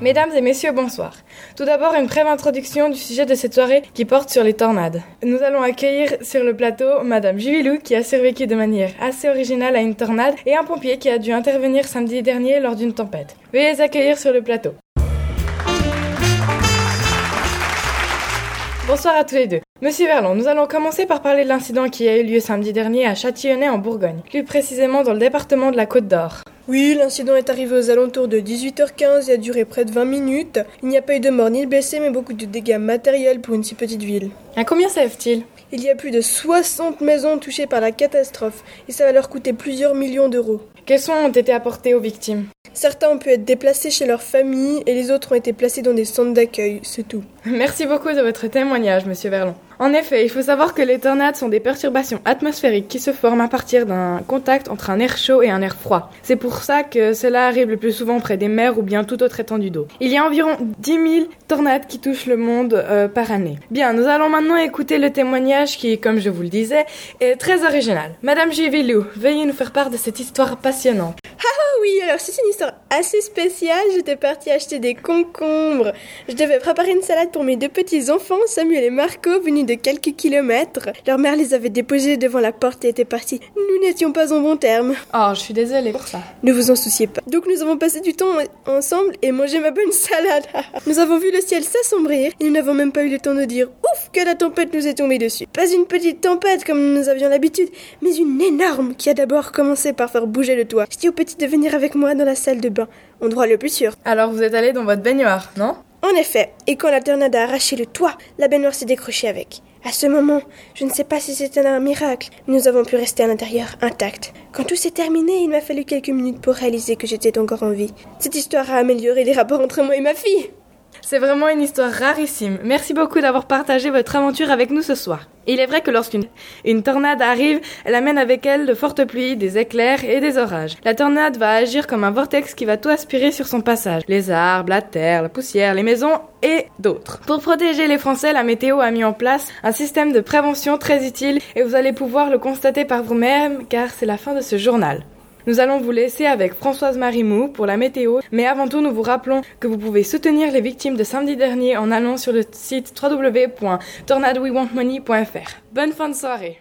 Mesdames et messieurs, bonsoir. Tout d'abord, une brève introduction du sujet de cette soirée qui porte sur les tornades. Nous allons accueillir sur le plateau Madame Juvilou qui a survécu de manière assez originale à une tornade et un pompier qui a dû intervenir samedi dernier lors d'une tempête. Veuillez les accueillir sur le plateau. Bonsoir à tous les deux. Monsieur Verlon, nous allons commencer par parler de l'incident qui a eu lieu samedi dernier à Châtillonnais en Bourgogne, plus précisément dans le département de la Côte d'Or. Oui, l'incident est arrivé aux alentours de 18h15 et a duré près de 20 minutes. Il n'y a pas eu de morts ni de blessés, mais beaucoup de dégâts matériels pour une si petite ville. À combien s'élève-t-il? Il y a plus de 60 maisons touchées par la catastrophe et ça va leur coûter plusieurs millions d'euros. Quels soins ont été apportés aux victimes? Certains ont pu être déplacés chez leur famille et les autres ont été placés dans des centres d'accueil, c'est tout. Merci beaucoup de votre témoignage, monsieur Verlon. En effet, il faut savoir que les tornades sont des perturbations atmosphériques qui se forment à partir d'un contact entre un air chaud et un air froid. C'est pour ça que cela arrive le plus souvent près des mers ou bien toute autre étendue d'eau. Il y a environ 10 000 tornades qui touchent le monde euh, par année. Bien, nous allons maintenant écouter le témoignage qui, comme je vous le disais, est très original. Madame Juvilou, veuillez nous faire part de cette histoire passionnante. Oui, alors c'est une histoire assez spéciale. J'étais partie acheter des concombres. Je devais préparer une salade pour mes deux petits enfants, Samuel et Marco, venus de quelques kilomètres. Leur mère les avait déposés devant la porte et était partie. Nous n'étions pas en bon terme. Oh, je suis désolée pour ça. Ne vous en souciez pas. Donc nous avons passé du temps ensemble et mangé ma bonne salade. nous avons vu le ciel s'assombrir et nous n'avons même pas eu le temps de dire ouf que la tempête nous est tombée dessus. Pas une petite tempête comme nous avions l'habitude, mais une énorme qui a d'abord commencé par faire bouger le toit. Je dis au petit de venir avec moi dans la salle de bain, endroit le plus sûr. Alors vous êtes allé dans votre baignoire, non? En effet, et quand la tornade a arraché le toit, la baignoire s'est décrochée avec. À ce moment, je ne sais pas si c'était un miracle, mais nous avons pu rester à l'intérieur intacts. Quand tout s'est terminé, il m'a fallu quelques minutes pour réaliser que j'étais encore en vie. Cette histoire a amélioré les rapports entre moi et ma fille. C'est vraiment une histoire rarissime. Merci beaucoup d'avoir partagé votre aventure avec nous ce soir. Il est vrai que lorsqu'une une tornade arrive, elle amène avec elle de fortes pluies, des éclairs et des orages. La tornade va agir comme un vortex qui va tout aspirer sur son passage. Les arbres, la terre, la poussière, les maisons et d'autres. Pour protéger les Français, la météo a mis en place un système de prévention très utile et vous allez pouvoir le constater par vous-même car c'est la fin de ce journal. Nous allons vous laisser avec Françoise Marimou pour la météo, mais avant tout, nous vous rappelons que vous pouvez soutenir les victimes de samedi dernier en allant sur le site www.tornadowewantmoney.fr. Bonne fin de soirée